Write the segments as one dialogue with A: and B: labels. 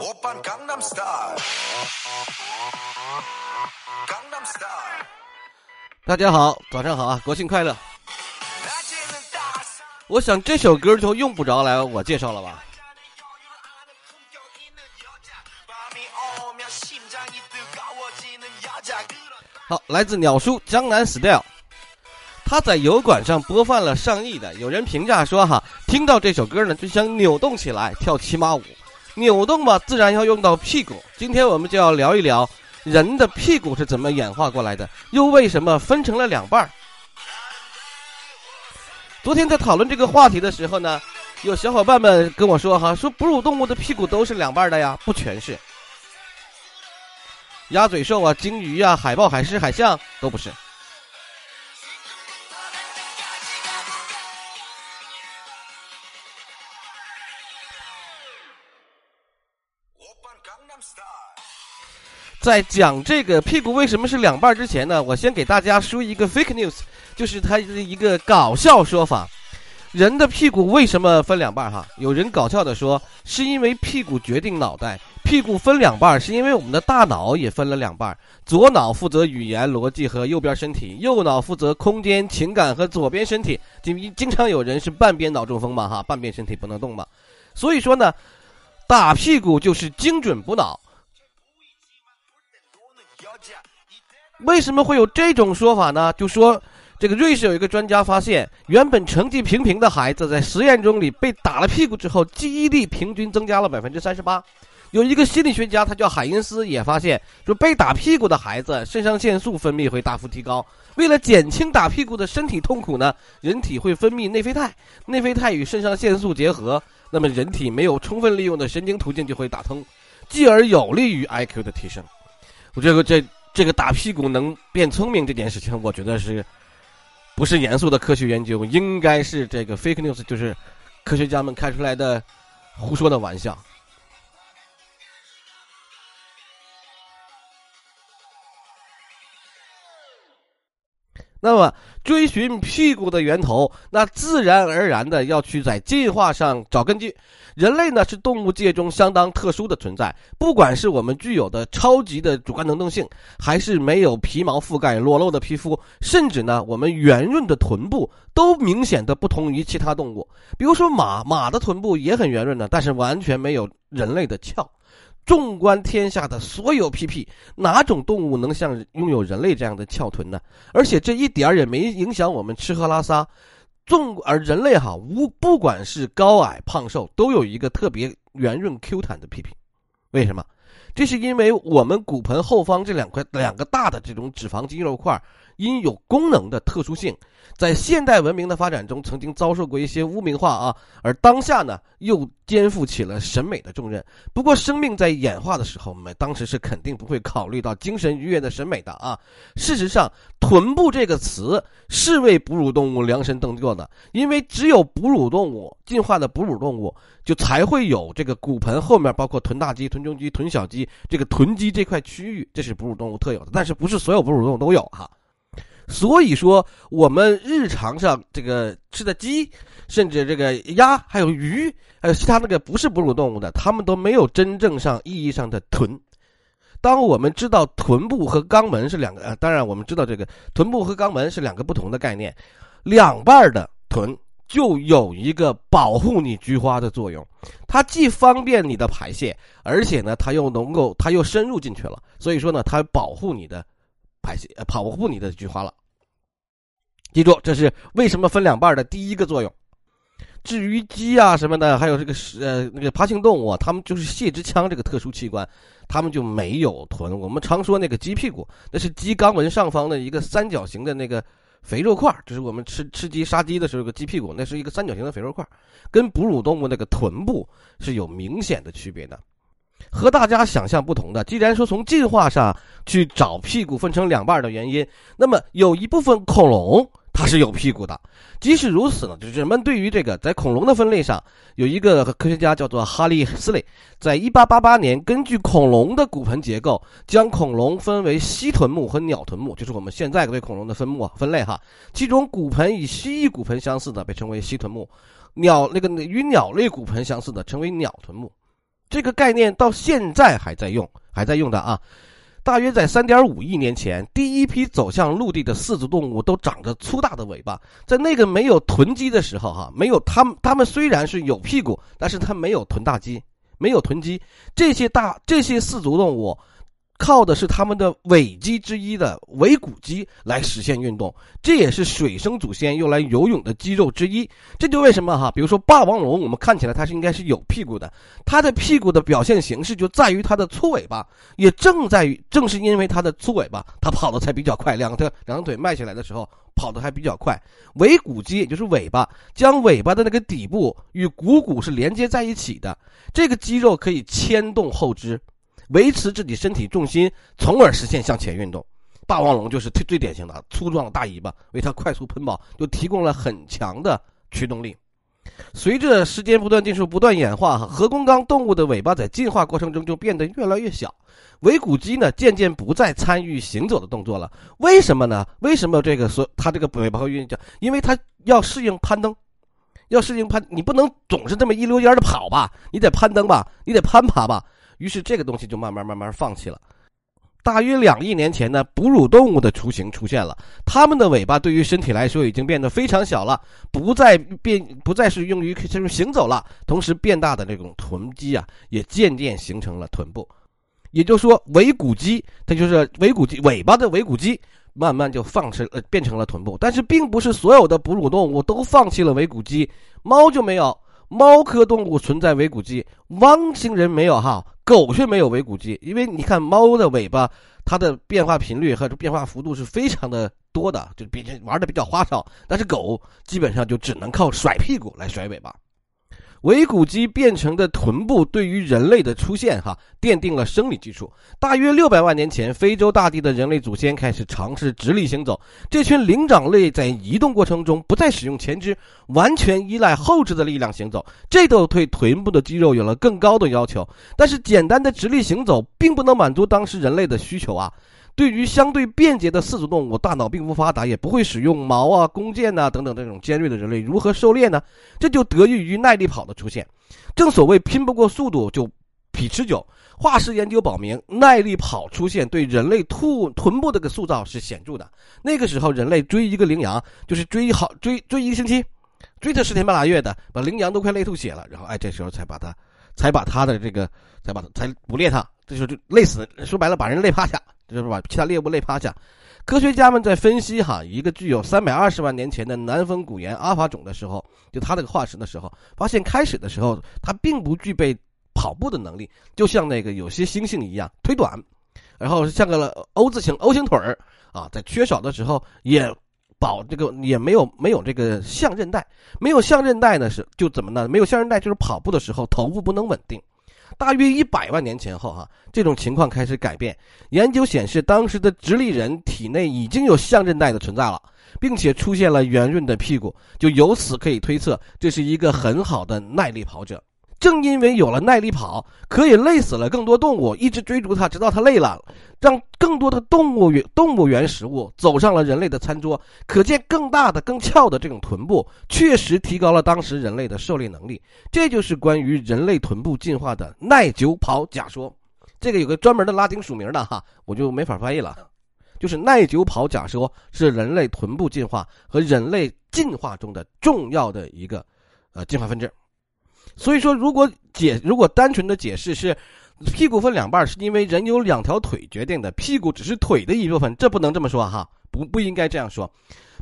A: 我办江南 style，
B: 大家好，早上好啊，国庆快乐。我想这首歌就用不着来我介绍了吧？好，来自鸟叔江南 style。他在油管上播放了上亿的，有人评价说哈，听到这首歌呢，就想扭动起来跳骑马舞。扭动嘛自然要用到屁股。今天我们就要聊一聊人的屁股是怎么演化过来的，又为什么分成了两半儿。昨天在讨论这个话题的时候呢，有小伙伴们跟我说哈，说哺乳动物的屁股都是两半的呀，不全是。鸭嘴兽啊、鲸鱼啊、海豹、海狮、海象都不是。在讲这个屁股为什么是两半儿之前呢，我先给大家说一个 fake news，就是它的一个搞笑说法。人的屁股为什么分两半儿？哈，有人搞笑的说，是因为屁股决定脑袋，屁股分两半儿是因为我们的大脑也分了两半儿，左脑负责语言逻辑和右边身体，右脑负责空间情感和左边身体。经经常有人是半边脑中风嘛，哈，半边身体不能动嘛。所以说呢，打屁股就是精准补脑。为什么会有这种说法呢？就说这个瑞士有一个专家发现，原本成绩平平的孩子在实验中里被打了屁股之后，记忆力平均增加了百分之三十八。有一个心理学家，他叫海因斯，也发现说被打屁股的孩子肾上腺素分泌会大幅提高。为了减轻打屁股的身体痛苦呢，人体会分泌内啡肽，内啡肽与肾上腺素结合，那么人体没有充分利用的神经途径就会打通，继而有利于 IQ 的提升。我这个这这个打屁股能变聪明这件事情，我觉得是不是严肃的科学研究，应该是这个 fake news，就是科学家们开出来的胡说的玩笑。那么追寻屁股的源头，那自然而然的要去在进化上找根据。人类呢是动物界中相当特殊的存在，不管是我们具有的超级的主观能动性，还是没有皮毛覆盖裸露的皮肤，甚至呢我们圆润的臀部，都明显的不同于其他动物。比如说马，马的臀部也很圆润的，但是完全没有人类的翘。纵观天下的所有屁屁，哪种动物能像拥有人类这样的翘臀呢？而且这一点儿也没影响我们吃喝拉撒。纵而人类哈无不管是高矮胖瘦，都有一个特别圆润 Q 弹的屁屁。为什么？这是因为我们骨盆后方这两块两个大的这种脂肪肌肉块，因有功能的特殊性，在现代文明的发展中曾经遭受过一些污名化啊，而当下呢又肩负起了审美的重任。不过生命在演化的时候，我们当时是肯定不会考虑到精神愉悦的审美的啊。事实上，臀部这个词是为哺乳动物量身定做的，因为只有哺乳动物进化的哺乳动物，就才会有这个骨盆后面包括臀大肌、臀中肌、臀小肌这个臀肌这块区域，这是哺乳动物特有的，但是不是所有哺乳动物都有哈。所以说，我们日常上这个吃的鸡，甚至这个鸭，还有鱼，还有其他那个不是哺乳动物的，它们都没有真正上意义上的臀。当我们知道臀部和肛门是两个，呃，当然我们知道这个臀部和肛门是两个不同的概念，两半的臀就有一个保护你菊花的作用，它既方便你的排泄，而且呢，它又能够，它又深入进去了，所以说呢，它保护你的排泄，呃，保护你的菊花了。记住，这是为什么分两半的第一个作用。至于鸡啊什么的，还有这个是呃那个爬行动物啊，它们就是泄殖腔这个特殊器官，它们就没有臀。我们常说那个鸡屁股，那是鸡肛门上方的一个三角形的那个肥肉块，就是我们吃吃鸡杀鸡的时候个鸡屁股，那是一个三角形的肥肉块，跟哺乳动物那个臀部是有明显的区别的。和大家想象不同的，既然说从进化上去找屁股分成两半的原因，那么有一部分恐龙它是有屁股的。即使如此呢，就是人们对于这个在恐龙的分类上，有一个科学家叫做哈利·斯雷，在1888年根据恐龙的骨盆结构，将恐龙分为蜥臀目和鸟臀目，就是我们现在对恐龙的分目啊分类哈。其中骨盆与蜥蜴骨盆相似的被称为蜥臀目，鸟那个与鸟类骨盆相似的称为鸟臀目。这个概念到现在还在用，还在用的啊。大约在三点五亿年前，第一批走向陆地的四足动物都长着粗大的尾巴。在那个没有臀肌的时候，哈，没有它们，它们虽然是有屁股，但是它没有臀大肌，没有臀肌。这些大这些四足动物。靠的是他们的尾肌之一的尾骨肌来实现运动，这也是水生祖先用来游泳的肌肉之一。这就为什么哈，比如说霸王龙，我们看起来它是应该是有屁股的，它的屁股的表现形式就在于它的粗尾巴，也正在于正是因为它的粗尾巴，它跑的才比较快，两条两条腿迈起来的时候跑的还比较快。尾骨肌也就是尾巴，将尾巴的那个底部与股骨是连接在一起的，这个肌肉可以牵动后肢。维持自己身体重心，从而实现向前运动。霸王龙就是最最典型的粗壮的大尾巴，为它快速奔跑就提供了很强的驱动力。随着时间不断进入、不断演化，核弓纲动物的尾巴在进化过程中就变得越来越小，尾骨肌呢渐渐不再参与行走的动作了。为什么呢？为什么这个说它这个尾巴会运动？因为它要适应攀登，要适应攀，你不能总是这么一溜烟的跑吧？你得攀登吧？你得攀爬吧？于是这个东西就慢慢慢慢放弃了。大约两亿年前呢，哺乳动物的雏形出现了，它们的尾巴对于身体来说已经变得非常小了，不再变，不再是用于这种行走了。同时，变大的那种臀肌啊，也渐渐形成了臀部。也就是说，尾骨肌，它就是尾骨肌，尾巴的尾骨肌，慢慢就放成呃变成了臀部。但是，并不是所有的哺乳动物都放弃了尾骨肌，猫就没有。猫科动物存在尾骨肌，汪星人没有哈，狗却没有尾骨肌。因为你看猫的尾巴，它的变化频率和变化幅度是非常的多的，就比玩的比较花哨。但是狗基本上就只能靠甩屁股来甩尾巴。尾骨肌变成的臀部对于人类的出现，哈，奠定了生理基础。大约六百万年前，非洲大地的人类祖先开始尝试直立行走。这群灵长类在移动过程中不再使用前肢，完全依赖后肢的力量行走，这都对臀部的肌肉有了更高的要求。但是，简单的直立行走并不能满足当时人类的需求啊。对于相对便捷的四足动物，大脑并不发达，也不会使用矛啊、弓箭呐等等这种尖锐的人类，如何狩猎呢？这就得益于耐力跑的出现。正所谓拼不过速度就比持久。化石研究表明，耐力跑出现对人类兔臀部的个塑造是显著的。那个时候，人类追一个羚羊就是追好追追一个星期，追它十天半拉月的，把羚羊都快累吐血了。然后哎，这时候才把它，才把它的这个，才把它才捕猎它，这时候就累死，说白了把人累趴下。就是把其他猎物累趴下。科学家们在分析哈一个具有三百二十万年前的南风古猿阿法种的时候，就它这个化石的时候，发现开始的时候它并不具备跑步的能力，就像那个有些猩猩一样腿短，然后像个 O 字形 O 型腿儿啊，在缺少的时候也保这个也没有没有这个象韧带，没有象韧带呢是就怎么呢？没有象韧带就是跑步的时候头部不能稳定。大约一百万年前后，哈，这种情况开始改变。研究显示，当时的直立人体内已经有象韧带的存在了，并且出现了圆润的屁股，就由此可以推测，这是一个很好的耐力跑者。正因为有了耐力跑，可以累死了更多动物，一直追逐它，直到它累了，让更多的动物动物园食物走上了人类的餐桌。可见，更大的、更翘的这种臀部，确实提高了当时人类的狩猎能力。这就是关于人类臀部进化的耐久跑假说。这个有个专门的拉丁署名的哈，我就没法翻译了。就是耐久跑假说是人类臀部进化和人类进化中的重要的一个呃进化分支。所以说，如果解如果单纯的解释是屁股分两半，是因为人有两条腿决定的，屁股只是腿的一部分，这不能这么说哈，不不应该这样说。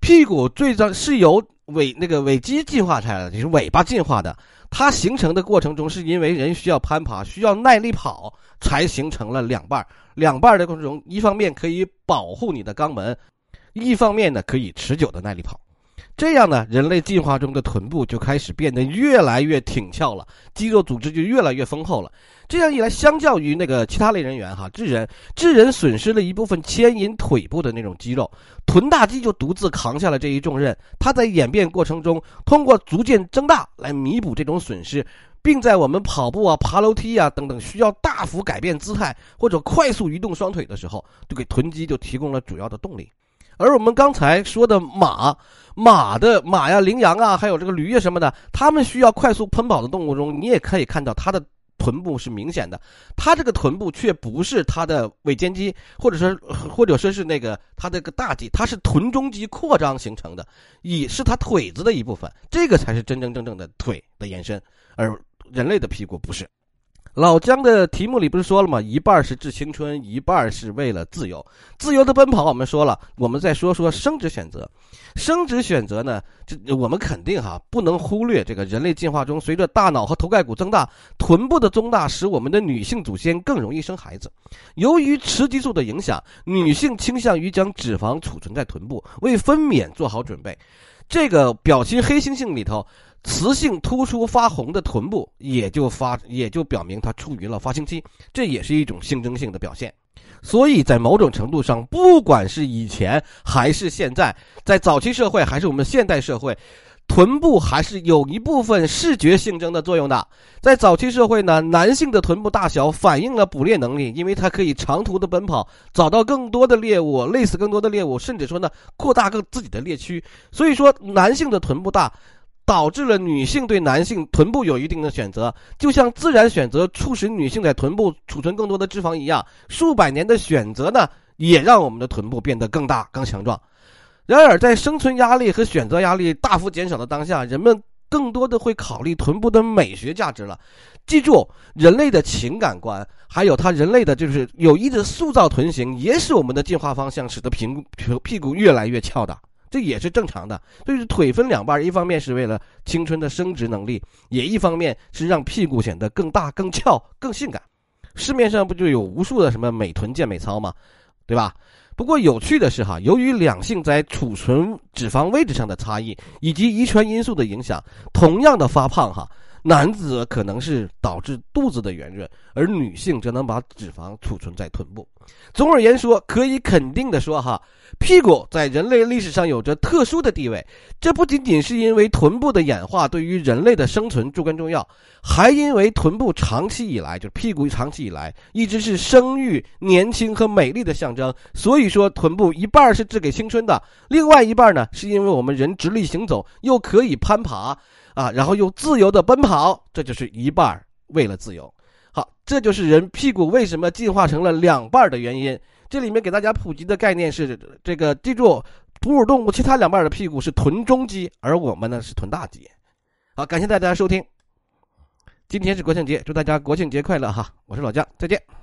B: 屁股最早是由尾那个尾肌进化出来的，就是尾巴进化的。它形成的过程中，是因为人需要攀爬，需要耐力跑，才形成了两半。两半的过程中，一方面可以保护你的肛门，一方面呢可以持久的耐力跑。这样呢，人类进化中的臀部就开始变得越来越挺翘了，肌肉组织就越来越丰厚了。这样一来，相较于那个其他类人猿哈，智人智人损失了一部分牵引腿部的那种肌肉，臀大肌就独自扛下了这一重任。它在演变过程中，通过逐渐增大来弥补这种损失，并在我们跑步啊、爬楼梯啊等等需要大幅改变姿态或者快速移动双腿的时候，就给臀肌就提供了主要的动力。而我们刚才说的马。马的马呀，羚羊啊，还有这个驴呀什么的，它们需要快速奔跑的动物中，你也可以看到它的臀部是明显的，它这个臀部却不是它的尾尖肌，或者说或者说是那个它这个大肌，它是臀中肌扩张形成的，也是它腿子的一部分，这个才是真真正正的腿的延伸，而人类的屁股不是。老姜的题目里不是说了吗？一半是致青春，一半是为了自由。自由的奔跑，我们说了，我们再说说生殖选择。生殖选择呢，这我们肯定哈不能忽略这个人类进化中，随着大脑和头盖骨增大，臀部的增大使我们的女性祖先更容易生孩子。由于雌激素的影响，女性倾向于将脂肪储存在臀部，为分娩做好准备。这个表情黑猩猩里头。雌性突出发红的臀部，也就发也就表明它处于了发情期，这也是一种性征性的表现。所以在某种程度上，不管是以前还是现在，在早期社会还是我们现代社会，臀部还是有一部分视觉性征的作用的。在早期社会呢，男性的臀部大小反映了捕猎能力，因为它可以长途的奔跑，找到更多的猎物，累死更多的猎物，甚至说呢，扩大更自己的猎区。所以说，男性的臀部大。导致了女性对男性臀部有一定的选择，就像自然选择促使女性在臀部储存更多的脂肪一样，数百年的选择呢，也让我们的臀部变得更大、更强壮。然而，在生存压力和选择压力大幅减少的当下，人们更多的会考虑臀部的美学价值了。记住，人类的情感观，还有他人类的就是有意的塑造臀型，也使我们的进化方向，使得屁股屁股越来越翘的。这也是正常的，所以腿分两半，一方面是为了青春的生殖能力，也一方面是让屁股显得更大、更翘、更性感。市面上不就有无数的什么美臀健美操吗？对吧？不过有趣的是哈，由于两性在储存脂肪位置上的差异，以及遗传因素的影响，同样的发胖哈。男子可能是导致肚子的圆润，而女性则能把脂肪储存在臀部。总而言说，可以肯定的说，哈，屁股在人类历史上有着特殊的地位。这不仅仅是因为臀部的演化对于人类的生存至关重要，还因为臀部长期以来，就是屁股长期以来一直是生育、年轻和美丽的象征。所以说，臀部一半是致给青春的，另外一半呢，是因为我们人直立行走，又可以攀爬。啊，然后又自由的奔跑，这就是一半为了自由。好，这就是人屁股为什么进化成了两半的原因。这里面给大家普及的概念是这个，记住，哺乳动物其他两半的屁股是臀中肌，而我们呢是臀大肌。好，感谢大家收听，今天是国庆节，祝大家国庆节快乐哈！我是老姜，再见。